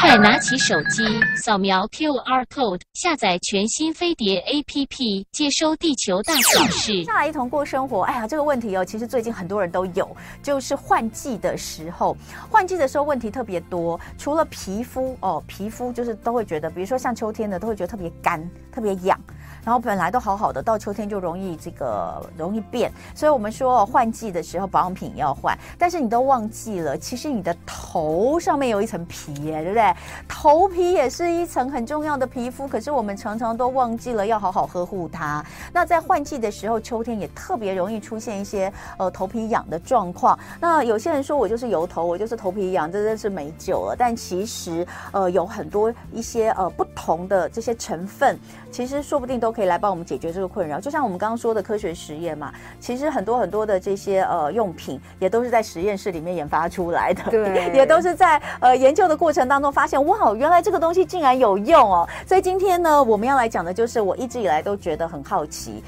快拿起手机，扫描 QR code，下载全新飞碟 APP，接收地球大小事。下来一同过生活。哎呀，这个问题哦，其实最近很多人都有，就是换季的时候，换季的时候问题特别多。除了皮肤哦，皮肤就是都会觉得，比如说像秋天的，都会觉得特别干、特别痒。然后本来都好好的，到秋天就容易这个容易变，所以我们说换季的时候保养品要换，但是你都忘记了，其实你的头上面有一层皮耶，对不对？头皮也是一层很重要的皮肤，可是我们常常都忘记了要好好呵护它。那在换季的时候，秋天也特别容易出现一些呃头皮痒的状况。那有些人说我就是油头，我就是头皮痒，这真是没救了。但其实呃有很多一些呃不同的这些成分，其实说不定都。都可以来帮我们解决这个困扰，就像我们刚刚说的科学实验嘛，其实很多很多的这些呃用品也都是在实验室里面研发出来的，对，也都是在呃研究的过程当中发现，哇，原来这个东西竟然有用哦！所以今天呢，我们要来讲的就是我一直以来都觉得很好奇，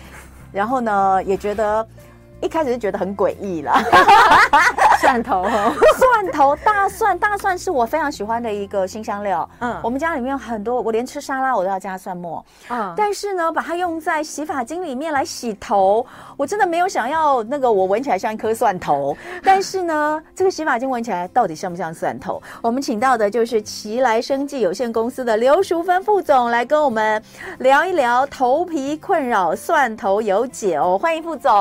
然后呢，也觉得。一开始就觉得很诡异了，蒜头，蒜头，大蒜，大蒜是我非常喜欢的一个新香料。嗯，我们家里面有很多，我连吃沙拉我都要加蒜末。嗯，但是呢，把它用在洗发精里面来洗头，我真的没有想要那个我闻起来像一颗蒜头。但是呢，这个洗发精闻起来到底像不像蒜头？我们请到的就是奇来生技有限公司的刘淑芬副总来跟我们聊一聊头皮困扰，蒜头有解哦。欢迎副总。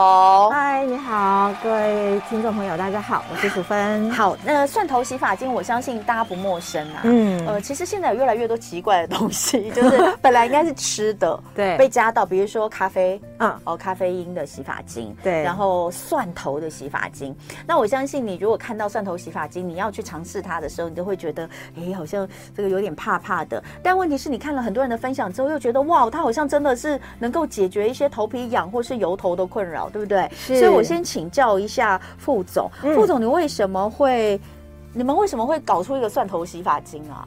嗨，你好，各位听众朋友，大家好，我是淑芬。好，那蒜头洗发精，我相信大家不陌生啊。嗯，呃，其实现在有越来越多奇怪的东西，就是本来应该是吃的，对，被加到，比如说咖啡，嗯，哦，咖啡因的洗发精，对，然后蒜头的洗发精。那我相信你如果看到蒜头洗发精，你要去尝试它的时候，你都会觉得，哎，好像这个有点怕怕的。但问题是你看了很多人的分享之后，又觉得，哇，它好像真的是能够解决一些头皮痒或是油头的困扰，对不对？是。所以我先请教一下副总，嗯、副总，你为什么会？你们为什么会搞出一个蒜头洗发精啊？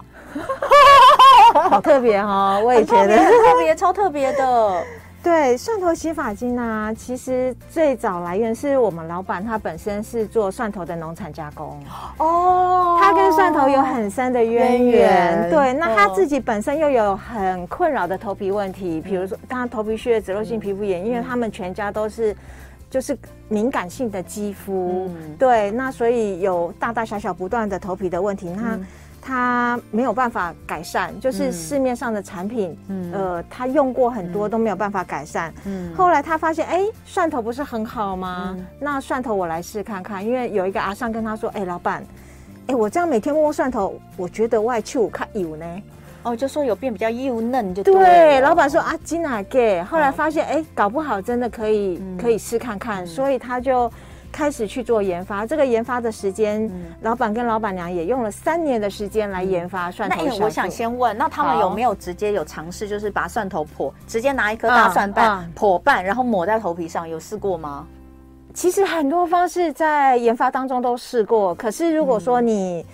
好特别哈、哦，我也觉得特别超特别的。对，蒜头洗发精呢、啊，其实最早来源是我们老板他本身是做蒜头的农产加工哦，他跟蒜头有很深的渊源。对，那他自己本身又有很困扰的头皮问题，比如说他头皮屑、脂漏性皮肤炎，因为他们全家都是。就是敏感性的肌肤，嗯、对，那所以有大大小小不断的头皮的问题，那他、嗯、没有办法改善，就是市面上的产品，嗯、呃，他用过很多都没有办法改善。嗯，后来他发现，哎，蒜头不是很好吗？嗯、那蒜头我来试看看，因为有一个阿尚跟他说，哎，老板，哎，我这样每天摸蒜头，我觉得外去我看有呢。哦，就说有变比较幼嫩就对，对，老板说啊，金哪给？后来发现，哎、欸，搞不好真的可以，嗯、可以试看看，所以他就开始去做研发。这个研发的时间，嗯、老板跟老板娘也用了三年的时间来研发蒜头。那我想先问，那他们有没有直接有尝试，就是把蒜头剖，直接拿一颗大蒜瓣剖半，然后抹在头皮上，有试过吗？其实很多方式在研发当中都试过，可是如果说你，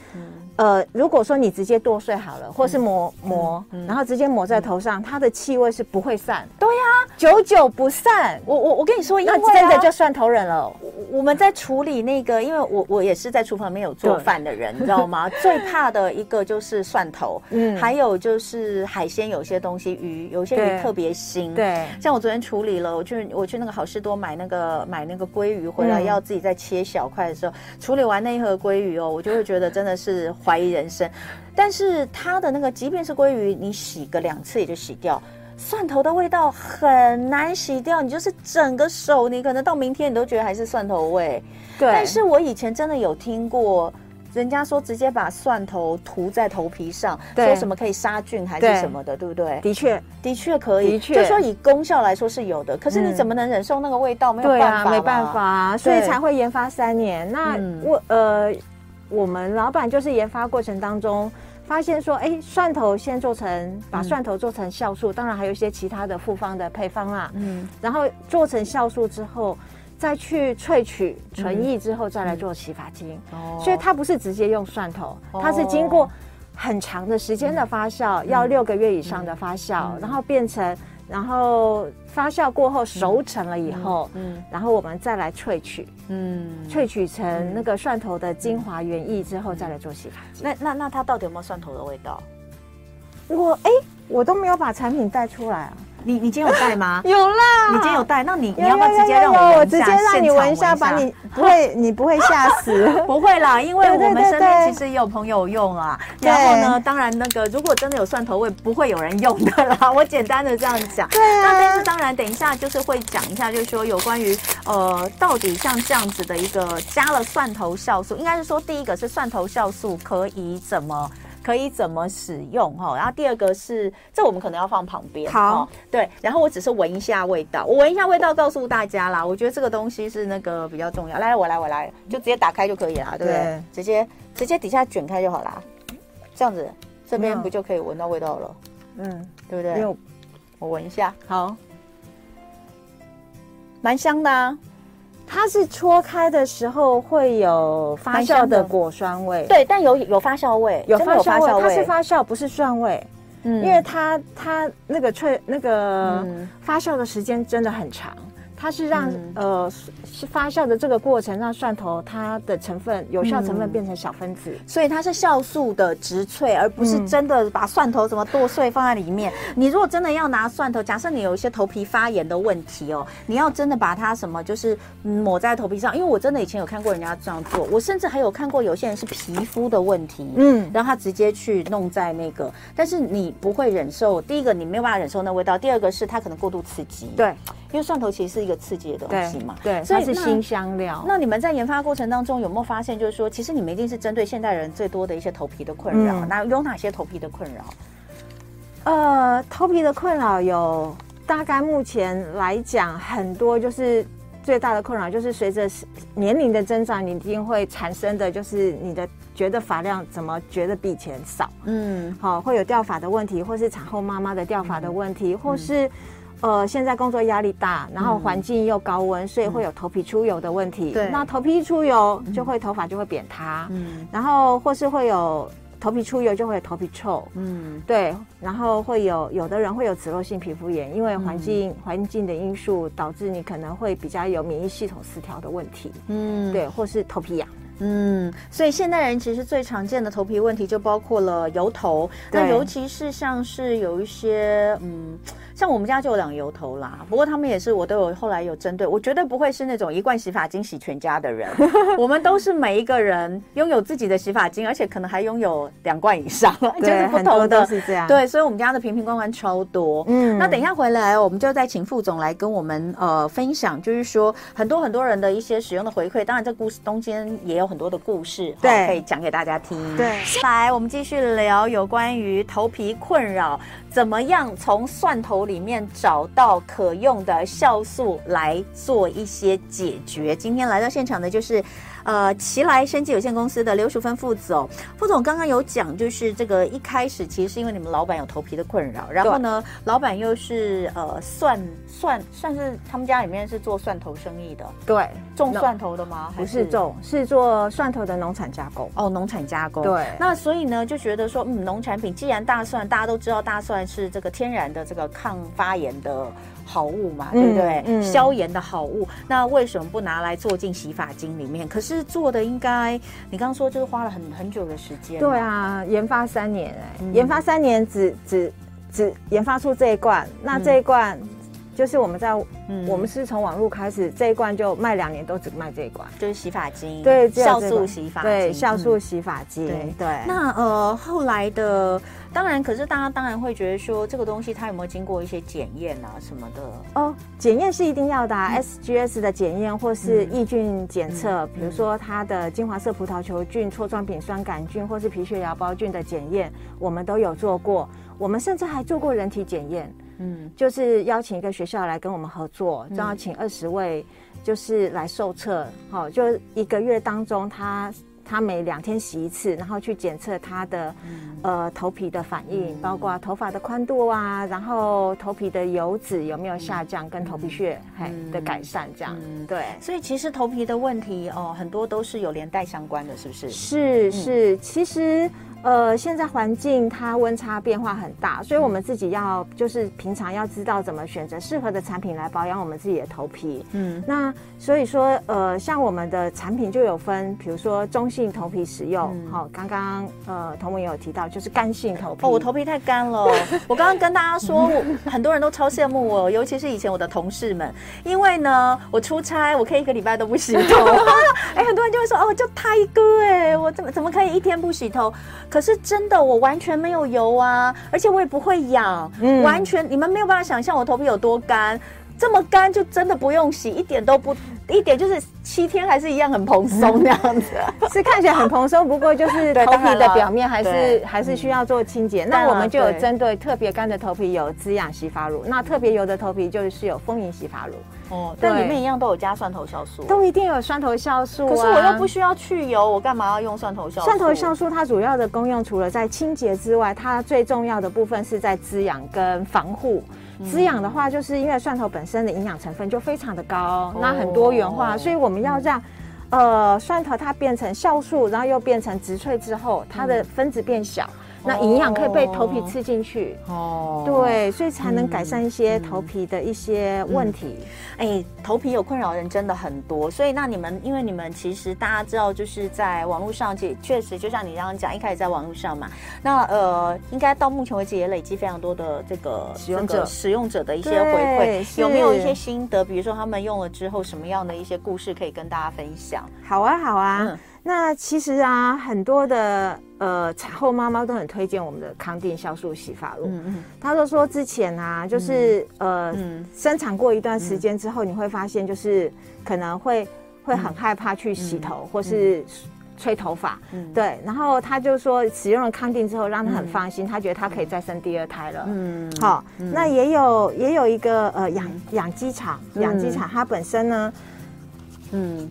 呃，如果说你直接剁碎好了，或是磨磨，然后直接抹在头上，它的气味是不会散。对呀，久久不散。我我我跟你说，因为真的就蒜头人了。我们在处理那个，因为我我也是在厨房里面有做饭的人，你知道吗？最怕的一个就是蒜头，嗯，还有就是海鲜，有些东西鱼，有些鱼特别腥。对，像我昨天处理了，我去我去那个好事多买那个买那个鲑鱼回来，要自己再切小块的时候，处理完那一盒鲑鱼哦，我就会觉得真的是。怀疑人生，但是它的那个，即便是鲑鱼，你洗个两次也就洗掉。蒜头的味道很难洗掉，你就是整个手，你可能到明天你都觉得还是蒜头味。对，但是我以前真的有听过，人家说直接把蒜头涂在头皮上，说什么可以杀菌还是什么的，对，对不对？的确，的确可以。的确，就说以功效来说是有的，可是你怎么能忍受那个味道？嗯、没有办法，啊、没办法，所以才会研发三年。那我、嗯、呃。我们老板就是研发过程当中发现说，哎，蒜头先做成，把蒜头做成酵素，嗯、当然还有一些其他的复方的配方啦。嗯，然后做成酵素之后，再去萃取纯液之后，再来做洗发精。所以它不是直接用蒜头，哦、它是经过很长的时间的发酵，嗯、要六个月以上的发酵，嗯、然后变成。然后发酵过后熟成了以后，嗯，嗯然后我们再来萃取，嗯，萃取成那个蒜头的精华原液之后，再来做洗发剂。那那那它到底有没有蒜头的味道？我哎，我都没有把产品带出来啊。你你今天有带吗？有啦，你今天有带，那你你要不要直接让我闻一下？我直接让你闻一下，把你不会你不会吓死？不会啦，因为我们身边其实也有朋友用啊。然后呢，当然那个如果真的有蒜头味，不会有人用的啦。我简单的这样讲。对啊。那但是当然，等一下就是会讲一下，就是说有关于呃，到底像这样子的一个加了蒜头酵素，应该是说第一个是蒜头酵素可以怎么？可以怎么使用哈？然后第二个是，这我们可能要放旁边。好，对。然后我只是闻一下味道，我闻一下味道，告诉大家啦。我觉得这个东西是那个比较重要。来，我来，我来，就直接打开就可以啦，对不对？对，直接直接底下卷开就好啦。这样子，这边不就可以闻到味道了？嗯，对不对？我闻一下，好，蛮香的啊。它是戳开的时候会有发酵的果酸味，对，但有有发酵味，有发酵味，它是发酵，不是蒜味，嗯，因为它它那个脆那个发酵的时间真的很长。它是让、嗯、呃是发酵的这个过程，让蒜头它的成分有效成分变成小分子，嗯、所以它是酵素的植萃，而不是真的把蒜头怎么剁碎放在里面。嗯、你如果真的要拿蒜头，假设你有一些头皮发炎的问题哦，你要真的把它什么就是抹在头皮上，因为我真的以前有看过人家这样做，我甚至还有看过有些人是皮肤的问题，嗯，然后他直接去弄在那个，但是你不会忍受，第一个你没有办法忍受那味道，第二个是它可能过度刺激，对。因为蒜头其实是一个刺激的东西嘛，对，对，所以是新香料。那你们在研发过程当中有没有发现，就是说，其实你们一定是针对现代人最多的一些头皮的困扰？那、嗯、有哪些头皮的困扰？呃，头皮的困扰有，大概目前来讲，很多就是最大的困扰就是随着年龄的增长，你一定会产生的就是你的觉得发量怎么觉得比以前少？嗯，好，会有掉发的问题，或是产后妈妈的掉发的问题，嗯、或是。呃，现在工作压力大，然后环境又高温，嗯、所以会有头皮出油的问题。对，那头皮一出油，就会头发就会扁塌。嗯，然后或是会有头皮出油，就会有头皮臭。嗯，对，然后会有有的人会有脂漏性皮肤炎，因为环境、嗯、环境的因素导致你可能会比较有免疫系统失调的问题。嗯，对，或是头皮痒。嗯，所以现代人其实最常见的头皮问题就包括了油头，那尤其是像是有一些嗯。像我们家就有两油头啦，不过他们也是我都有后来有针对，我绝对不会是那种一罐洗发精洗全家的人，我们都是每一个人拥有自己的洗发精，而且可能还拥有两罐以上，就是不同的，是这样。对，所以我们家的瓶瓶罐罐超多。嗯，那等一下回来，我们就再请副总来跟我们呃分享，就是说很多很多人的一些使用的回馈，当然这故事中间也有很多的故事，对，可以讲给大家听。对，来，我们继续聊有关于头皮困扰。怎么样从蒜头里面找到可用的酵素来做一些解决？今天来到现场的就是。呃，奇来生技有限公司的刘淑芬副总，副总刚刚有讲，就是这个一开始其实是因为你们老板有头皮的困扰，然后呢，老板又是呃蒜蒜算是他们家里面是做蒜头生意的，对，种蒜头的吗？不是种，是做蒜头的农产加工。哦，农产加工。对，那所以呢，就觉得说，嗯，农产品既然大蒜大家都知道大蒜是这个天然的这个抗发炎的。好物嘛，对不对？嗯，消炎的好物，那为什么不拿来做进洗发精里面？可是做的应该，你刚刚说就是花了很很久的时间。对啊，研发三年哎，嗯、研发三年只只只研发出这一罐，那这一罐。嗯就是我们在，嗯、我们是从网络开始，这一罐就卖两年，都只卖这一罐，就是洗发精，对，酵素洗发，对，酵素洗发精，对、嗯、对。对那呃，后来的，当然，可是大家当然会觉得说，这个东西它有没有经过一些检验啊什么的？哦，检验是一定要的、啊嗯、，SGS 的检验或是抑菌检测，嗯、比如说它的金黄色葡萄球菌、痤疮丙酸杆菌或是皮屑芽孢菌的检验，我们都有做过，我们甚至还做过人体检验。嗯，就是邀请一个学校来跟我们合作，然后请二十位，就是来受测，好、嗯，就一个月当中他，他他每两天洗一次，然后去检测他的、嗯、呃头皮的反应，嗯、包括头发的宽度啊，然后头皮的油脂有没有下降，嗯、跟头皮屑嘿的改善这样，嗯、对。所以其实头皮的问题哦，很多都是有连带相关的，是不是？是是，其实。呃，现在环境它温差变化很大，所以我们自己要就是平常要知道怎么选择适合的产品来保养我们自己的头皮。嗯，那所以说，呃，像我们的产品就有分，比如说中性头皮使用，好、嗯，刚刚呃，童文也有提到，就是干性头皮。哦，我头皮太干了。我刚刚跟大家说，我很多人都超羡慕我，尤其是以前我的同事们，因为呢，我出差，我可以一个礼拜都不洗头。哎，很多人就会说，哦，就他一个，哎，我怎么怎么可以一天不洗头？可是真的，我完全没有油啊，而且我也不会痒，嗯、完全你们没有办法想象我头皮有多干，这么干就真的不用洗，一点都不，一点就是七天还是一样很蓬松 那样子，是看起来很蓬松，不过就是 头皮的表面还是还是需要做清洁。那我们就有针对特别干的头皮有滋养洗发乳，那特别油的头皮就是有丰盈洗发乳。哦，但里面一样都有加蒜头酵素，都一定有蒜头酵素啊。可是我又不需要去油，我干嘛要用蒜头酵素？蒜头酵素它主要的功用除了在清洁之外，它最重要的部分是在滋养跟防护。滋养的话，就是因为蒜头本身的营养成分就非常的高，那很多元化，所以我们要让呃蒜头它变成酵素，然后又变成植萃之后，它的分子变小。那营养可以被头皮吃进去哦，对，所以才能改善一些头皮的一些问题。哎、嗯嗯欸，头皮有困扰的人真的很多，所以那你们，因为你们其实大家知道，就是在网络上，确确实就像你刚刚讲，一开始在网络上嘛，那呃，应该到目前为止也累积非常多的这个使用者使用者的一些回馈，有没有一些心得？比如说他们用了之后，什么样的一些故事可以跟大家分享？好啊，好啊。嗯那其实啊，很多的呃产后妈妈都很推荐我们的康定酵素洗发露。嗯嗯，他都说之前啊，就是、嗯、呃生产过一段时间之后，你会发现就是可能会会很害怕去洗头、嗯、或是吹头发。嗯，对。然后他就说使用了康定之后，让他很放心，嗯、他觉得他可以再生第二胎了。嗯，好。嗯、那也有也有一个呃养养鸡场，养鸡场它本身呢，嗯。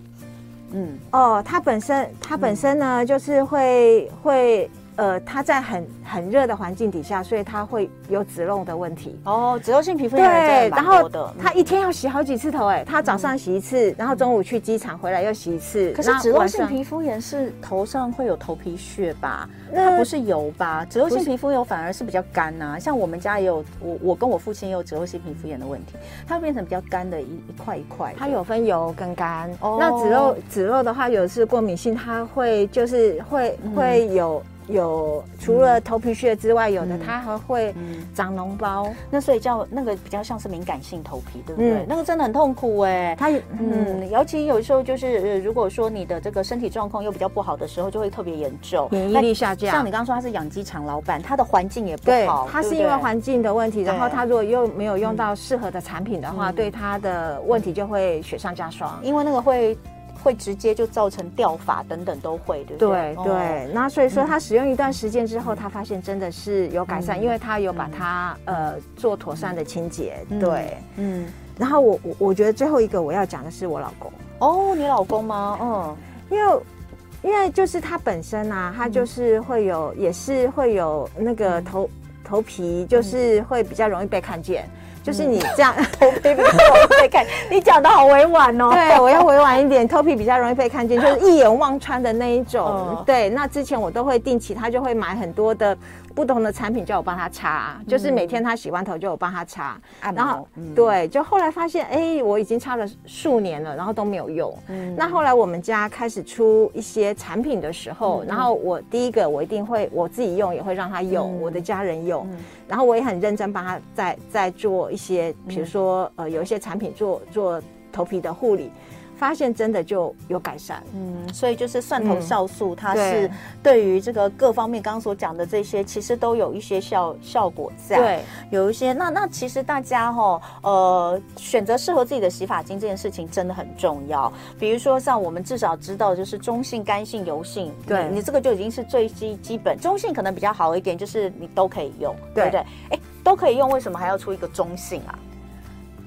嗯哦，它本身它本身呢，就是会会。呃，它在很很热的环境底下，所以它会有脂漏的问题。哦，脂漏性皮肤炎对，然后它一天要洗好几次头，哎，它早上洗一次，然后中午去机场回来又洗一次。可是脂漏性皮肤炎是头上会有头皮屑吧？它不是油吧？脂漏性皮肤油反而是比较干呐。像我们家也有，我我跟我父亲也有脂漏性皮肤炎的问题，它会变成比较干的一一块一块。它有分油跟干。哦，那脂漏脂漏的话，有的是过敏性，它会就是会会有。有除了头皮屑之外，有的它还会长脓包，那所以叫那个比较像是敏感性头皮，对不对？那个真的很痛苦哎。它嗯，尤其有时候就是如果说你的这个身体状况又比较不好的时候，就会特别严重，免疫力下降。像你刚刚说他是养鸡场老板，他的环境也不好，他是因为环境的问题，然后他如果又没有用到适合的产品的话，对他的问题就会雪上加霜，因为那个会。会直接就造成掉发等等都会，对不对？对对，那所以说他使用一段时间之后，他发现真的是有改善，因为他有把它呃做妥善的清洁。对，嗯。然后我我我觉得最后一个我要讲的是我老公。哦，你老公吗？嗯，因为因为就是他本身啊，他就是会有也是会有那个头头皮，就是会比较容易被看见。就是你这样头皮比较容易被看，你讲的好委婉哦。对，我要委婉一点，头皮比较容易被看见，就是一眼望穿的那一种。对，那之前我都会定期，他就会买很多的。不同的产品叫我帮他擦，就是每天他洗完头就我帮他擦，然后对，就后来发现，哎，我已经擦了数年了，然后都没有用。那后来我们家开始出一些产品的时候，然后我第一个我一定会我自己用，也会让他用，我的家人用，然后我也很认真帮他再再做一些，比如说呃有一些产品做做头皮的护理。发现真的就有改善，嗯，所以就是蒜头酵素，它是对于这个各方面刚刚所讲的这些，其实都有一些效效果在。对，有一些那那其实大家哈，呃，选择适合自己的洗发精这件事情真的很重要。比如说像我们至少知道就是中性、干性、油性，对你这个就已经是最基基本。中性可能比较好一点，就是你都可以用，对不对？哎，都可以用，为什么还要出一个中性啊？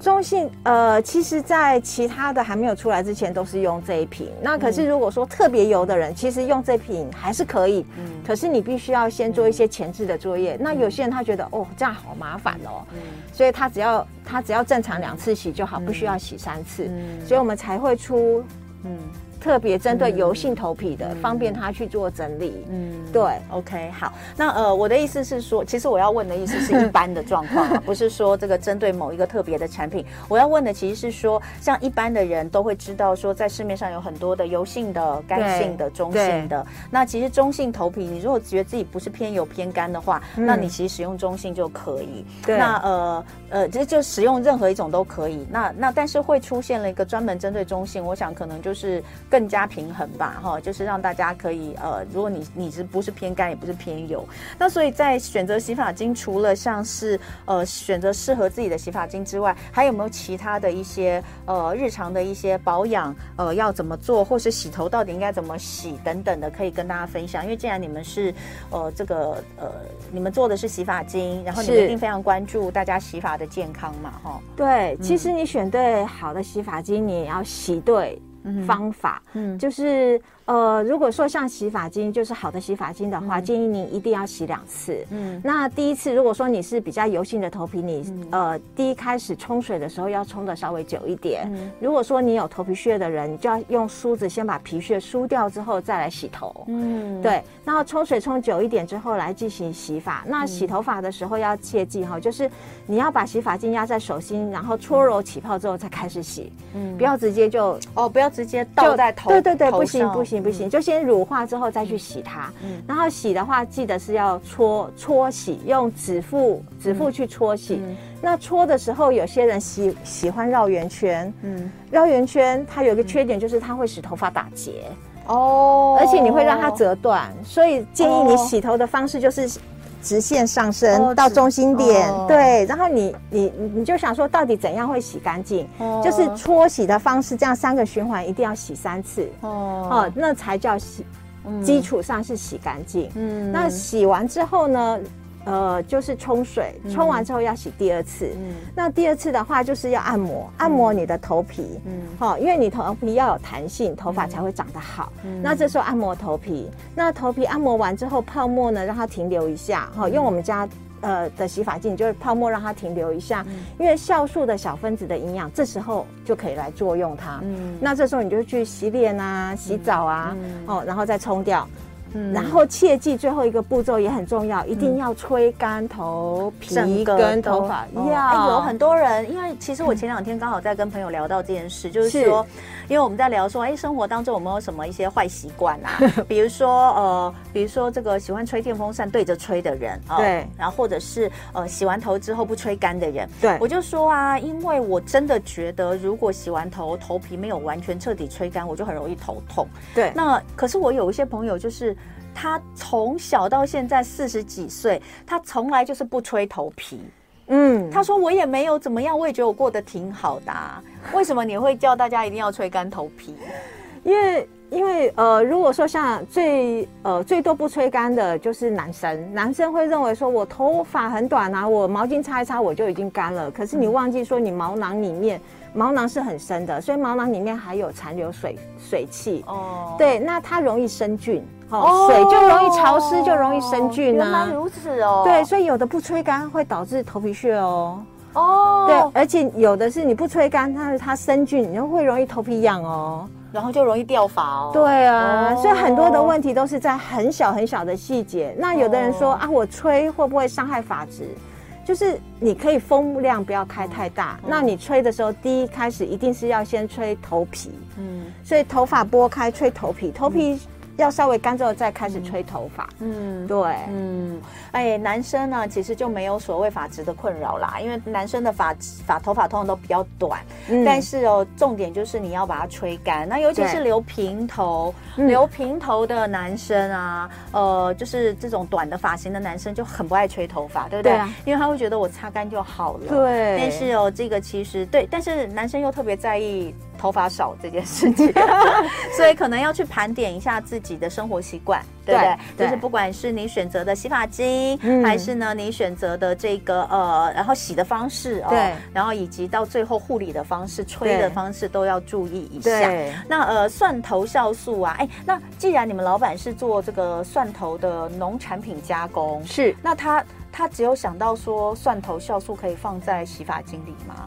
中性，呃，其实，在其他的还没有出来之前，都是用这一瓶。那可是，如果说特别油的人，其实用这瓶还是可以。嗯。可是你必须要先做一些前置的作业。那有些人他觉得，哦，这样好麻烦哦。嗯。所以他只要他只要正常两次洗就好，不需要洗三次。嗯。所以我们才会出，嗯。特别针对油性头皮的，嗯、方便他去做整理。嗯，对，OK，好。那呃，我的意思是说，其实我要问的意思是一般的状况啊，不是说这个针对某一个特别的产品。我要问的其实是说，像一般的人都会知道说，在市面上有很多的油性的、干性的、中性的。那其实中性头皮，你如果觉得自己不是偏油偏干的话，嗯、那你其实使用中性就可以。对。那呃呃，其实就使用任何一种都可以。那那但是会出现了一个专门针对中性，我想可能就是更加平衡吧，哈，就是让大家可以呃，如果你你是不是偏干，也不是偏油，那所以在选择洗发精，除了像是呃选择适合自己的洗发精之外，还有没有其他的一些呃日常的一些保养呃要怎么做，或是洗头到底应该怎么洗等等的，可以跟大家分享。因为既然你们是呃这个呃你们做的是洗发精，然后你们一定非常关注大家洗发的健康嘛，哈。对，其实你选对好的洗发精，你也要洗对方法，嗯，就是。呃，如果说像洗发精，就是好的洗发精的话，嗯、建议你一定要洗两次。嗯，那第一次，如果说你是比较油性的头皮，你、嗯、呃第一开始冲水的时候要冲的稍微久一点。嗯，如果说你有头皮屑的人，你就要用梳子先把皮屑梳掉之后再来洗头。嗯，对，然后冲水冲久一点之后来进行洗发。那洗头发的时候要切记哈，就是你要把洗发精压在手心，然后搓揉起泡之后再开始洗。嗯，不要直接就哦，不要直接倒在头。对对对，不行不行。不行，就先乳化之后再去洗它。嗯，然后洗的话，记得是要搓搓洗，用指腹指腹去搓洗。嗯，那搓的时候，有些人喜喜欢绕圆圈。嗯，绕圆圈它有一个缺点，就是它会使头发打结。哦，而且你会让它折断，所以建议你洗头的方式就是。直线上升到中心点，哦、对，然后你你你就想说，到底怎样会洗干净？哦、就是搓洗的方式，这样三个循环一定要洗三次哦，哦，那才叫洗，嗯、基础上是洗干净。嗯，那洗完之后呢？呃，就是冲水，冲完之后要洗第二次。嗯，那第二次的话，就是要按摩，按摩你的头皮。嗯，好，因为你头皮要有弹性，头发才会长得好。嗯，那这时候按摩头皮，那头皮按摩完之后，泡沫呢，让它停留一下。好，用我们家呃的洗发精，就是泡沫让它停留一下，因为酵素的小分子的营养，这时候就可以来作用它。嗯，那这时候你就去洗脸啊，洗澡啊，哦，然后再冲掉。然后切记最后一个步骤也很重要，一定要吹干头皮跟头发。要有很多人，因为其实我前两天刚好在跟朋友聊到这件事，就是说，因为我们在聊说，哎，生活当中有没有什么一些坏习惯啊？比如说，呃，比如说这个喜欢吹电风扇对着吹的人，对，然后或者是呃洗完头之后不吹干的人，对，我就说啊，因为我真的觉得，如果洗完头头皮没有完全彻底吹干，我就很容易头痛。对，那可是我有一些朋友就是。他从小到现在四十几岁，他从来就是不吹头皮。嗯，他说我也没有怎么样，我也觉得我过得挺好的啊。为什么你会叫大家一定要吹干头皮？因为因为呃，如果说像最呃最多不吹干的就是男生，男生会认为说我头发很短啊，我毛巾擦一擦我就已经干了。可是你忘记说你毛囊里面。毛囊是很深的，所以毛囊里面还有残留水水汽哦。对，那它容易生菌哦，水就容易潮湿，就容易生菌呢。原来如此哦。对，所以有的不吹干会导致头皮屑哦。哦。对，而且有的是你不吹干，它它生菌，你就会容易头皮痒哦，然后就容易掉发哦。对啊，所以很多的问题都是在很小很小的细节。那有的人说啊，我吹会不会伤害发质？就是你可以风量不要开太大，嗯、那你吹的时候，第一开始一定是要先吹头皮，嗯，所以头发拨开吹头皮，头皮。要稍微干之后再开始吹头发。嗯，对，嗯，哎，男生呢，其实就没有所谓发质的困扰啦，因为男生的发发头发通常都比较短。嗯，但是哦，重点就是你要把它吹干。那尤其是留平头，留平头的男生啊，呃，就是这种短的发型的男生就很不爱吹头发，对不对？对啊，因为他会觉得我擦干就好了。对。但是哦，这个其实对，但是男生又特别在意。头发少这件事情，所以可能要去盘点一下自己的生活习惯，对不对？对，就是不管是你选择的洗发精，嗯、还是呢你选择的这个呃，然后洗的方式哦，对，然后以及到最后护理的方式、吹的方式都要注意一下。那呃，蒜头酵素啊，哎，那既然你们老板是做这个蒜头的农产品加工，是，那他他只有想到说蒜头酵素可以放在洗发精里吗？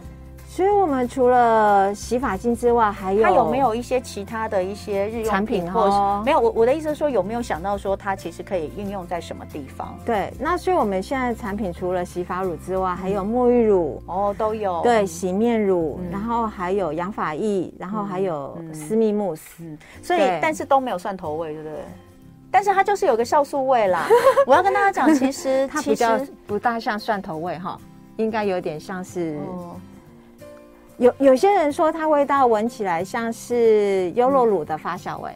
所以我们除了洗发精之外，还有它有没有一些其他的一些日用产品？哦没有？我我的意思是说，有没有想到说它其实可以应用在什么地方？对，那所以我们现在产品除了洗发乳之外，还有沐浴乳哦，都有。对，洗面乳，然后还有养发液，然后还有私密慕斯。所以，但是都没有蒜头味，对不对？但是它就是有个酵素味啦。我要跟大家讲，其实它比较不大像蒜头味哈，应该有点像是。有有些人说它味道闻起来像是优酪乳的发酵味，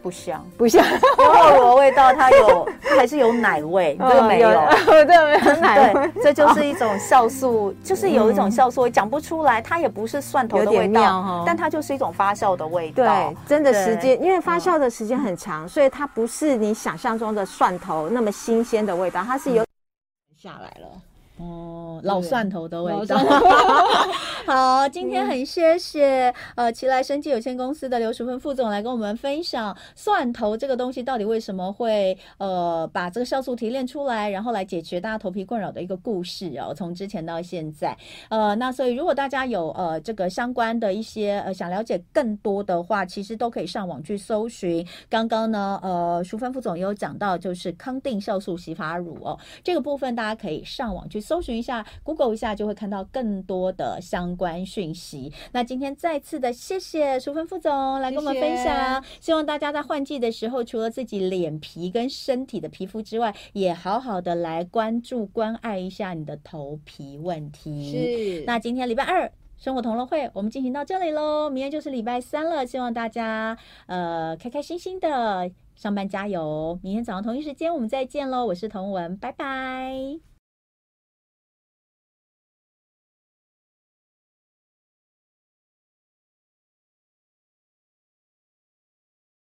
不像不像优酪乳的味道，它有它 还是有奶味，这个没有，对，没有奶味，这就是一种酵素，就是有一种酵素，讲不出来，它也不是蒜头的味道，但它就是一种发酵的味道。对，真的时间，因为发酵的时间很长，所以它不是你想象中的蒜头那么新鲜的味道，它是有下来了。哦，老蒜头的味道。好，今天很谢谢呃奇来生技有限公司的刘淑芬副总来跟我们分享蒜头这个东西到底为什么会呃把这个酵素提炼出来，然后来解决大家头皮困扰的一个故事哦。从之前到现在，呃，那所以如果大家有呃这个相关的一些呃想了解更多的话，其实都可以上网去搜寻。刚刚呢，呃，淑芬副总也有讲到，就是康定酵素洗发乳哦，这个部分大家可以上网去搜。搜寻一下，Google 一下，就会看到更多的相关讯息。那今天再次的谢谢淑芬副总来跟我们分享，谢谢。希望大家在换季的时候，除了自己脸皮跟身体的皮肤之外，也好好的来关注、关爱一下你的头皮问题。是。那今天礼拜二生活同乐会，我们进行到这里喽。明天就是礼拜三了，希望大家呃开开心心的上班加油。明天早上同一时间我们再见喽。我是童文，拜拜。